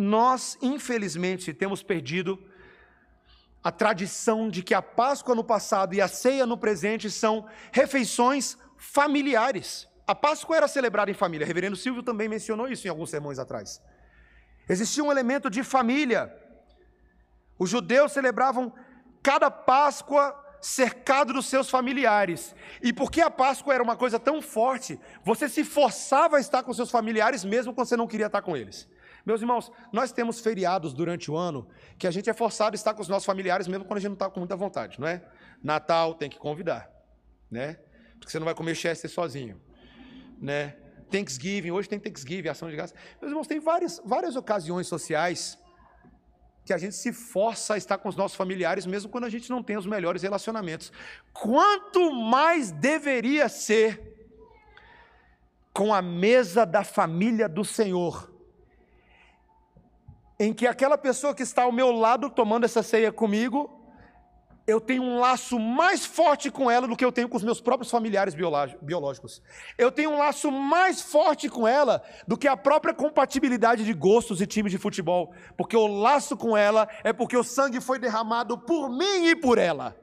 nós, infelizmente, temos perdido a tradição de que a Páscoa no passado e a ceia no presente são refeições familiares. A Páscoa era celebrada em família. O reverendo Silvio também mencionou isso em alguns sermões atrás. Existia um elemento de família. Os judeus celebravam cada Páscoa cercado dos seus familiares. E porque a Páscoa era uma coisa tão forte, você se forçava a estar com seus familiares mesmo quando você não queria estar com eles. Meus irmãos, nós temos feriados durante o ano que a gente é forçado a estar com os nossos familiares mesmo quando a gente não está com muita vontade, não é? Natal tem que convidar, né? Porque você não vai comer Chester sozinho, né? Thanksgiving, hoje tem Thanksgiving, ação de graça. Meus irmãos, tem várias, várias ocasiões sociais que a gente se força a estar com os nossos familiares, mesmo quando a gente não tem os melhores relacionamentos. Quanto mais deveria ser com a mesa da família do Senhor, em que aquela pessoa que está ao meu lado tomando essa ceia comigo, eu tenho um laço mais forte com ela do que eu tenho com os meus próprios familiares biológicos. Eu tenho um laço mais forte com ela do que a própria compatibilidade de gostos e times de futebol, porque o laço com ela é porque o sangue foi derramado por mim e por ela.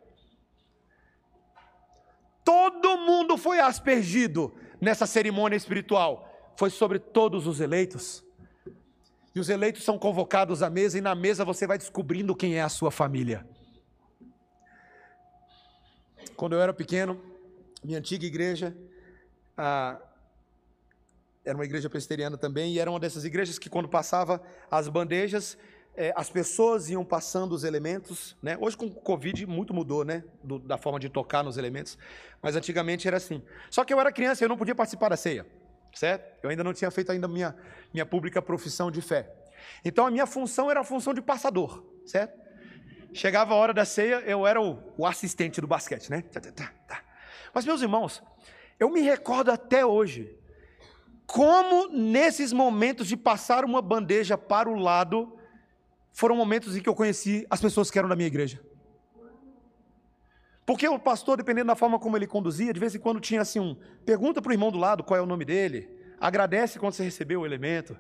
Todo mundo foi aspergido nessa cerimônia espiritual. Foi sobre todos os eleitos. E os eleitos são convocados à mesa, e na mesa você vai descobrindo quem é a sua família. Quando eu era pequeno, minha antiga igreja era uma igreja presbiteriana também, e era uma dessas igrejas que, quando passava as bandejas, eh, as pessoas iam passando os elementos. Né? Hoje, com o Covid, muito mudou né? Do, da forma de tocar nos elementos, mas antigamente era assim. Só que eu era criança e eu não podia participar da ceia certo? Eu ainda não tinha feito ainda minha, minha pública profissão de fé. Então a minha função era a função de passador, certo? Chegava a hora da ceia, eu era o, o assistente do basquete, né? Tá, tá, tá, Mas meus irmãos, eu me recordo até hoje como nesses momentos de passar uma bandeja para o lado foram momentos em que eu conheci as pessoas que eram da minha igreja. Porque o pastor, dependendo da forma como ele conduzia, de vez em quando tinha assim um, pergunta para o irmão do lado qual é o nome dele, agradece quando você recebeu o elemento.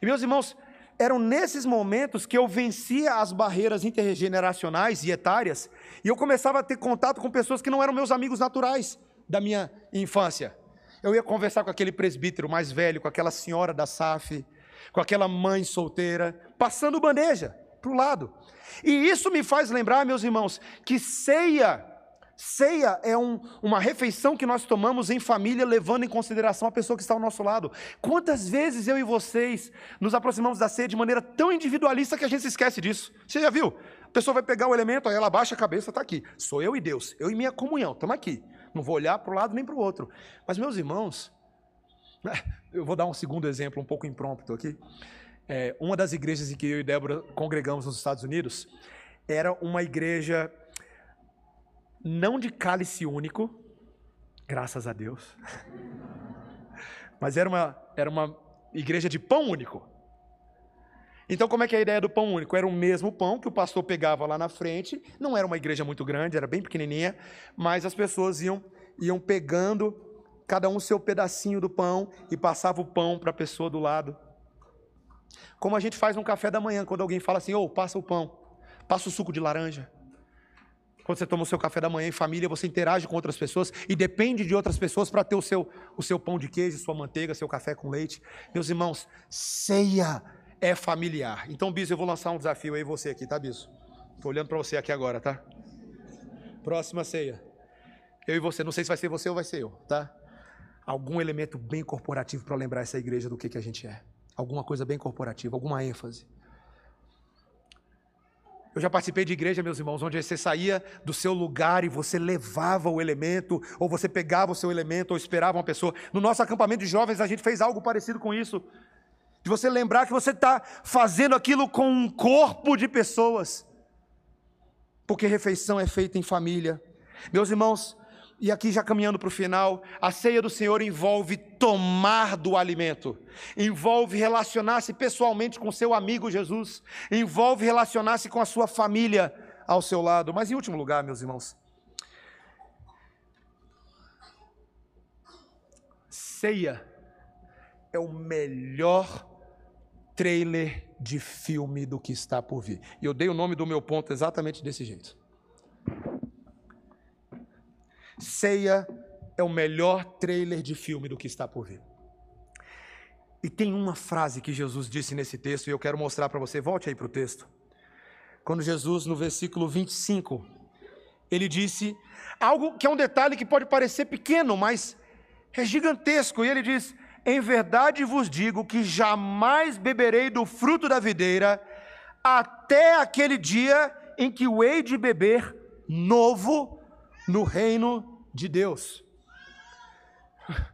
E meus irmãos, eram nesses momentos que eu vencia as barreiras intergeneracionais e etárias, e eu começava a ter contato com pessoas que não eram meus amigos naturais da minha infância. Eu ia conversar com aquele presbítero mais velho, com aquela senhora da SAF, com aquela mãe solteira, passando bandeja para o lado. E isso me faz lembrar, meus irmãos, que ceia Ceia é um, uma refeição que nós tomamos em família, levando em consideração a pessoa que está ao nosso lado. Quantas vezes eu e vocês nos aproximamos da ceia de maneira tão individualista que a gente se esquece disso? Você já viu? A pessoa vai pegar o elemento, aí ela baixa a cabeça, está aqui. Sou eu e Deus, eu e minha comunhão, estamos aqui. Não vou olhar para um lado nem para o outro. Mas, meus irmãos, Eu vou dar um segundo exemplo, um pouco impromptu aqui. É, uma das igrejas em que eu e Débora congregamos nos Estados Unidos era uma igreja não de cálice único, graças a Deus, mas era uma, era uma igreja de pão único. Então, como é que é a ideia do pão único? Era o mesmo pão que o pastor pegava lá na frente, não era uma igreja muito grande, era bem pequenininha, mas as pessoas iam, iam pegando cada um o seu pedacinho do pão e passava o pão para a pessoa do lado. Como a gente faz no café da manhã, quando alguém fala assim, ô, oh, passa o pão, passa o suco de laranja. Quando você toma o seu café da manhã em família, você interage com outras pessoas e depende de outras pessoas para ter o seu, o seu pão de queijo, sua manteiga, seu café com leite. Meus irmãos, ceia é familiar. Então, Biso, eu vou lançar um desafio aí você aqui, tá, Biso? Estou olhando para você aqui agora, tá? Próxima ceia. Eu e você, não sei se vai ser você ou vai ser eu, tá? Algum elemento bem corporativo para lembrar essa igreja do que, que a gente é. Alguma coisa bem corporativa, alguma ênfase. Eu já participei de igreja, meus irmãos, onde você saía do seu lugar e você levava o elemento, ou você pegava o seu elemento, ou esperava uma pessoa. No nosso acampamento de jovens, a gente fez algo parecido com isso de você lembrar que você está fazendo aquilo com um corpo de pessoas, porque refeição é feita em família. Meus irmãos, e aqui já caminhando para o final, a ceia do Senhor envolve tomar do alimento, envolve relacionar-se pessoalmente com seu amigo Jesus, envolve relacionar-se com a sua família ao seu lado. Mas em último lugar, meus irmãos, ceia é o melhor trailer de filme do que está por vir. E eu dei o nome do meu ponto exatamente desse jeito. Ceia é o melhor trailer de filme do que está por vir. E tem uma frase que Jesus disse nesse texto, e eu quero mostrar para você. Volte aí para o texto. Quando Jesus, no versículo 25, ele disse algo que é um detalhe que pode parecer pequeno, mas é gigantesco. E ele diz: em verdade vos digo que jamais beberei do fruto da videira, até aquele dia em que o hei de beber novo no reino de Deus.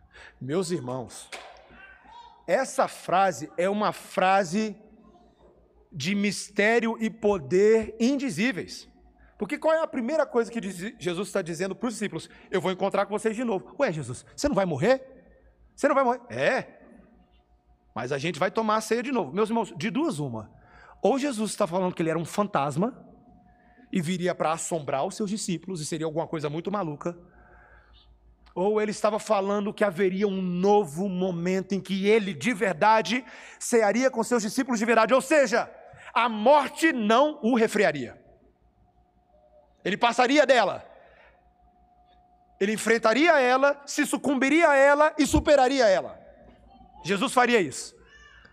Meus irmãos, essa frase é uma frase de mistério e poder indizíveis. Porque qual é a primeira coisa que Jesus está dizendo para os discípulos? Eu vou encontrar com vocês de novo. Ué, Jesus, você não vai morrer? Você não vai morrer. É. Mas a gente vai tomar a ceia de novo. Meus irmãos, de duas uma. Ou Jesus está falando que ele era um fantasma e viria para assombrar os seus discípulos e seria alguma coisa muito maluca. Ou ele estava falando que haveria um novo momento em que ele de verdade cearia com seus discípulos de verdade. Ou seja, a morte não o refriaria. Ele passaria dela ele enfrentaria ela, se sucumbiria a ela e superaria ela. Jesus faria isso.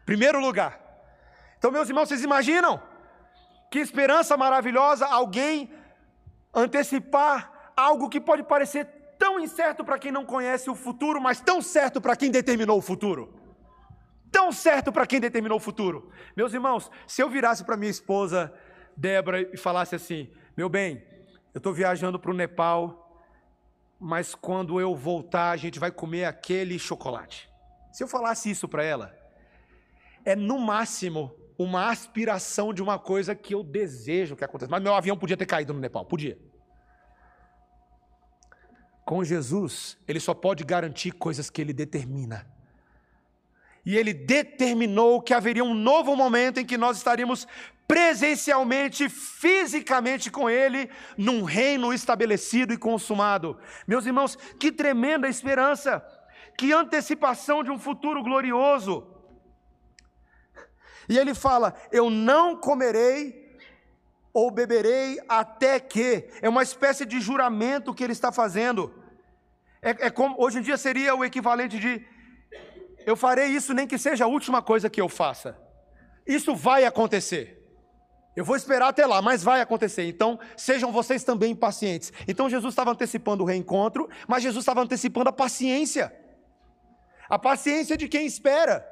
Primeiro lugar. Então, meus irmãos, vocês imaginam? Que esperança maravilhosa alguém antecipar algo que pode parecer tão incerto para quem não conhece o futuro, mas tão certo para quem determinou o futuro. Tão certo para quem determinou o futuro. Meus irmãos, se eu virasse para minha esposa Débora e falasse assim: Meu bem, eu estou viajando para o Nepal mas quando eu voltar, a gente vai comer aquele chocolate. Se eu falasse isso para ela, é no máximo uma aspiração de uma coisa que eu desejo que aconteça. Mas meu avião podia ter caído no Nepal, podia. Com Jesus, ele só pode garantir coisas que ele determina. E ele determinou que haveria um novo momento em que nós estaríamos presencialmente, fisicamente com Ele, num reino estabelecido e consumado. Meus irmãos, que tremenda esperança, que antecipação de um futuro glorioso. E ele fala: Eu não comerei ou beberei até que. É uma espécie de juramento que ele está fazendo. É, é como hoje em dia seria o equivalente de eu farei isso nem que seja a última coisa que eu faça. Isso vai acontecer. Eu vou esperar até lá, mas vai acontecer. Então, sejam vocês também pacientes. Então, Jesus estava antecipando o reencontro, mas Jesus estava antecipando a paciência. A paciência de quem espera.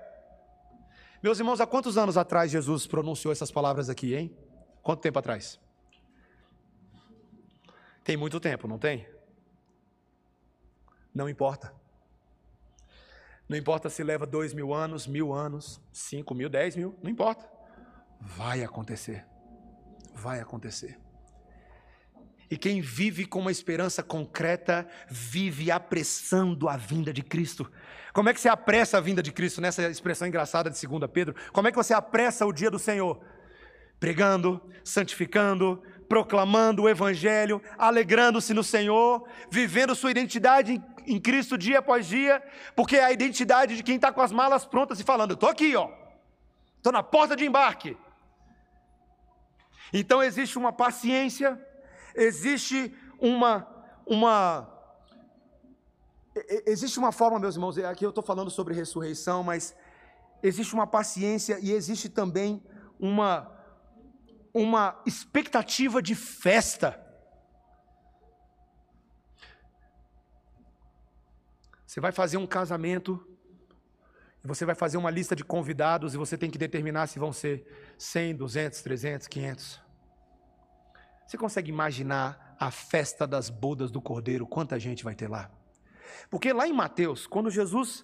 Meus irmãos, há quantos anos atrás Jesus pronunciou essas palavras aqui, hein? Quanto tempo atrás? Tem muito tempo, não tem? Não importa. Não importa se leva dois mil anos, mil anos, cinco mil, dez mil, não importa. Vai acontecer. Vai acontecer. E quem vive com uma esperança concreta, vive apressando a vinda de Cristo. Como é que você apressa a vinda de Cristo nessa expressão engraçada de 2 Pedro? Como é que você apressa o dia do Senhor? Pregando, santificando, proclamando o Evangelho, alegrando-se no Senhor, vivendo sua identidade em Cristo dia após dia, porque é a identidade de quem está com as malas prontas e falando: estou aqui, ó, estou na porta de embarque. Então existe uma paciência, existe uma, uma existe uma forma, meus irmãos, aqui eu estou falando sobre ressurreição, mas existe uma paciência e existe também uma, uma expectativa de festa. Você vai fazer um casamento, você vai fazer uma lista de convidados e você tem que determinar se vão ser 100, 200, 300, 500. Você consegue imaginar a festa das bodas do Cordeiro? Quanta gente vai ter lá? Porque lá em Mateus, quando Jesus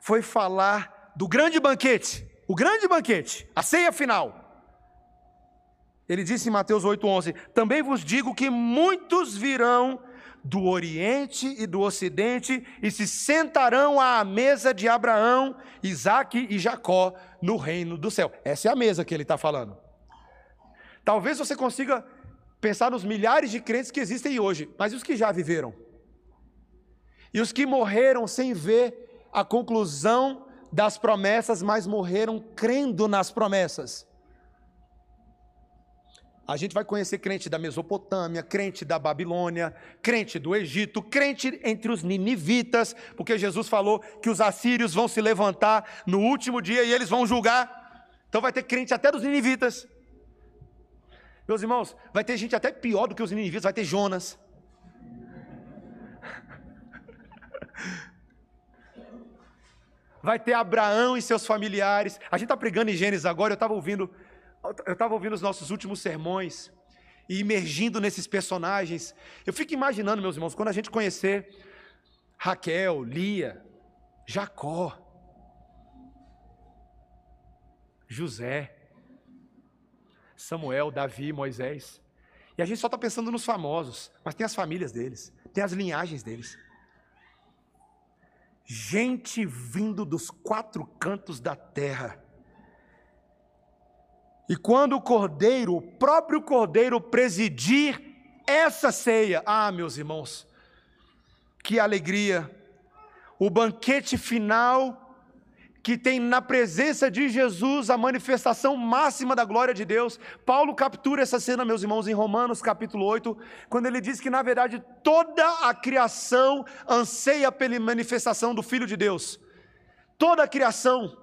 foi falar do grande banquete, o grande banquete, a ceia final, ele disse em Mateus 8,11: Também vos digo que muitos virão do Oriente e do Ocidente e se sentarão à mesa de Abraão, Isaque e Jacó no reino do céu. Essa é a mesa que ele está falando. Talvez você consiga pensar nos milhares de crentes que existem hoje, mas e os que já viveram? E os que morreram sem ver a conclusão das promessas, mas morreram crendo nas promessas? A gente vai conhecer crente da Mesopotâmia, crente da Babilônia, crente do Egito, crente entre os ninivitas, porque Jesus falou que os assírios vão se levantar no último dia e eles vão julgar. Então vai ter crente até dos ninivitas. Meus irmãos, vai ter gente até pior do que os ninivitas, vai ter Jonas. Vai ter Abraão e seus familiares. A gente está pregando em Gênesis agora, eu estava ouvindo eu estava ouvindo os nossos últimos sermões e imergindo nesses personagens. Eu fico imaginando, meus irmãos, quando a gente conhecer Raquel, Lia, Jacó, José, Samuel, Davi, Moisés. E a gente só está pensando nos famosos, mas tem as famílias deles, tem as linhagens deles. Gente vindo dos quatro cantos da terra e quando o cordeiro, o próprio cordeiro, presidir essa ceia, ah, meus irmãos, que alegria! O banquete final que tem na presença de Jesus a manifestação máxima da glória de Deus. Paulo captura essa cena, meus irmãos, em Romanos capítulo 8, quando ele diz que na verdade toda a criação anseia pela manifestação do Filho de Deus. Toda a criação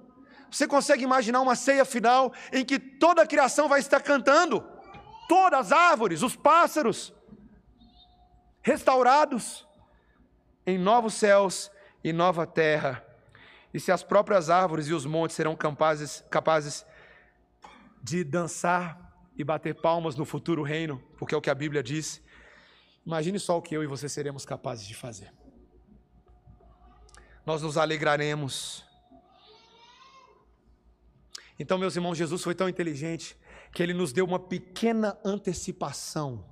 você consegue imaginar uma ceia final em que toda a criação vai estar cantando? Todas as árvores, os pássaros, restaurados em novos céus e nova terra. E se as próprias árvores e os montes serão capazes, capazes de dançar e bater palmas no futuro reino, porque é o que a Bíblia diz, imagine só o que eu e você seremos capazes de fazer. Nós nos alegraremos então, meus irmãos, Jesus foi tão inteligente que ele nos deu uma pequena antecipação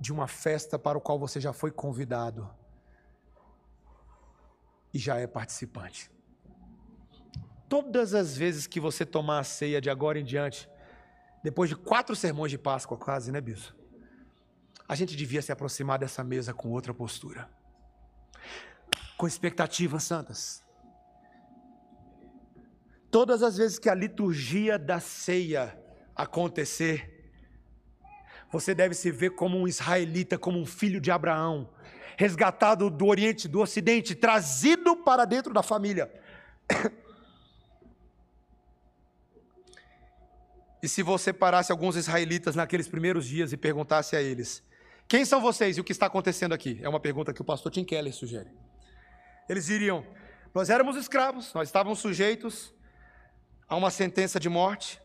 de uma festa para o qual você já foi convidado e já é participante. Todas as vezes que você tomar a ceia de agora em diante, depois de quatro sermões de Páscoa, quase, né, Bispo? A gente devia se aproximar dessa mesa com outra postura, com expectativas santas Todas as vezes que a liturgia da ceia acontecer, você deve se ver como um israelita, como um filho de Abraão, resgatado do Oriente, do Ocidente, trazido para dentro da família. E se você parasse alguns israelitas naqueles primeiros dias e perguntasse a eles: Quem são vocês e o que está acontecendo aqui? É uma pergunta que o pastor Tim Keller sugere. Eles diriam: Nós éramos escravos, nós estávamos sujeitos a uma sentença de morte,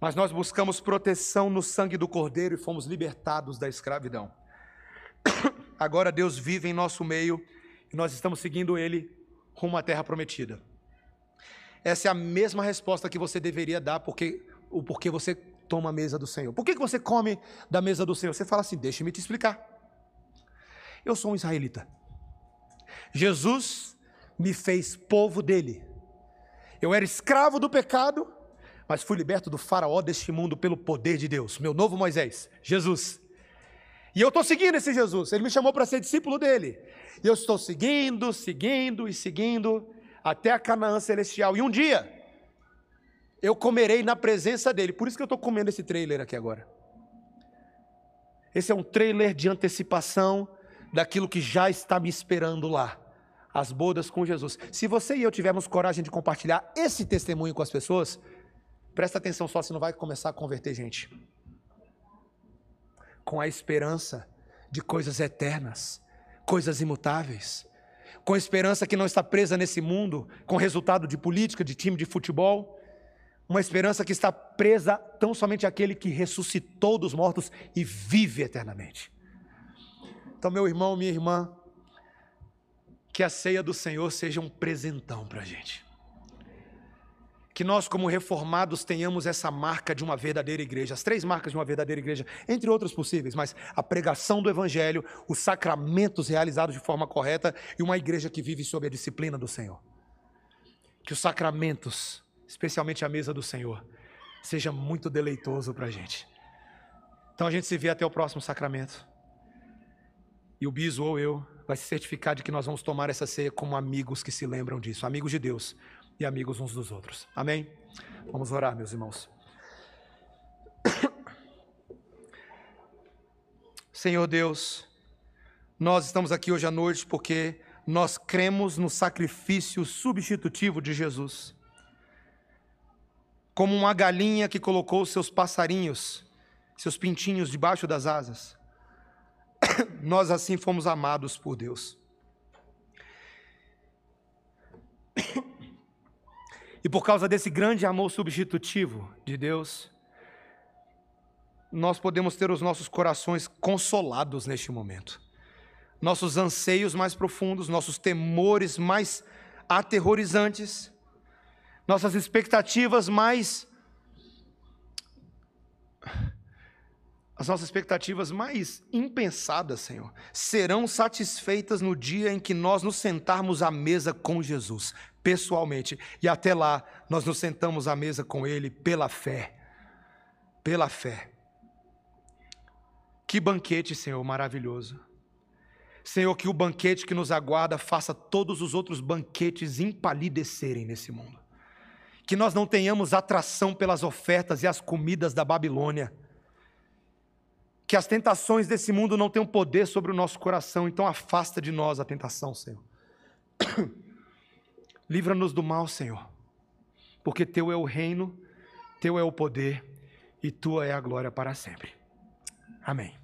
mas nós buscamos proteção no sangue do Cordeiro e fomos libertados da escravidão. Agora Deus vive em nosso meio e nós estamos seguindo Ele rumo à terra prometida. Essa é a mesma resposta que você deveria dar porque o porquê você toma a mesa do Senhor. Por que, que você come da mesa do Senhor? Você fala assim: deixa-me te explicar. Eu sou um israelita. Jesus me fez povo dele. Eu era escravo do pecado, mas fui liberto do faraó deste mundo pelo poder de Deus. Meu novo Moisés, Jesus. E eu estou seguindo esse Jesus. Ele me chamou para ser discípulo dele. E eu estou seguindo, seguindo e seguindo até a Canaã celestial. E um dia eu comerei na presença dele. Por isso que eu estou comendo esse trailer aqui agora. Esse é um trailer de antecipação daquilo que já está me esperando lá. As bodas com Jesus. Se você e eu tivermos coragem de compartilhar esse testemunho com as pessoas, presta atenção só se não vai começar a converter gente com a esperança de coisas eternas, coisas imutáveis, com a esperança que não está presa nesse mundo, com resultado de política, de time de futebol, uma esperança que está presa tão somente àquele que ressuscitou dos mortos e vive eternamente. Então, meu irmão, minha irmã, que a ceia do Senhor seja um presentão para a gente que nós, como reformados, tenhamos essa marca de uma verdadeira igreja, as três marcas de uma verdadeira igreja, entre outras possíveis, mas a pregação do Evangelho, os sacramentos realizados de forma correta e uma igreja que vive sob a disciplina do Senhor. Que os sacramentos, especialmente a mesa do Senhor, seja muito deleitoso para a gente. Então a gente se vê até o próximo sacramento. E o Biso ou eu vai se certificar de que nós vamos tomar essa ceia como amigos que se lembram disso, amigos de Deus e amigos uns dos outros. Amém? Vamos orar, meus irmãos. Senhor Deus, nós estamos aqui hoje à noite porque nós cremos no sacrifício substitutivo de Jesus. Como uma galinha que colocou seus passarinhos, seus pintinhos debaixo das asas, nós assim fomos amados por Deus. E por causa desse grande amor substitutivo de Deus, nós podemos ter os nossos corações consolados neste momento. Nossos anseios mais profundos, nossos temores mais aterrorizantes, nossas expectativas mais. As nossas expectativas mais impensadas, Senhor, serão satisfeitas no dia em que nós nos sentarmos à mesa com Jesus, pessoalmente. E até lá, nós nos sentamos à mesa com Ele pela fé. Pela fé. Que banquete, Senhor, maravilhoso. Senhor, que o banquete que nos aguarda faça todos os outros banquetes empalidecerem nesse mundo. Que nós não tenhamos atração pelas ofertas e as comidas da Babilônia. Que as tentações desse mundo não tenham poder sobre o nosso coração, então afasta de nós a tentação, Senhor. Livra-nos do mal, Senhor, porque Teu é o reino, Teu é o poder e Tua é a glória para sempre. Amém.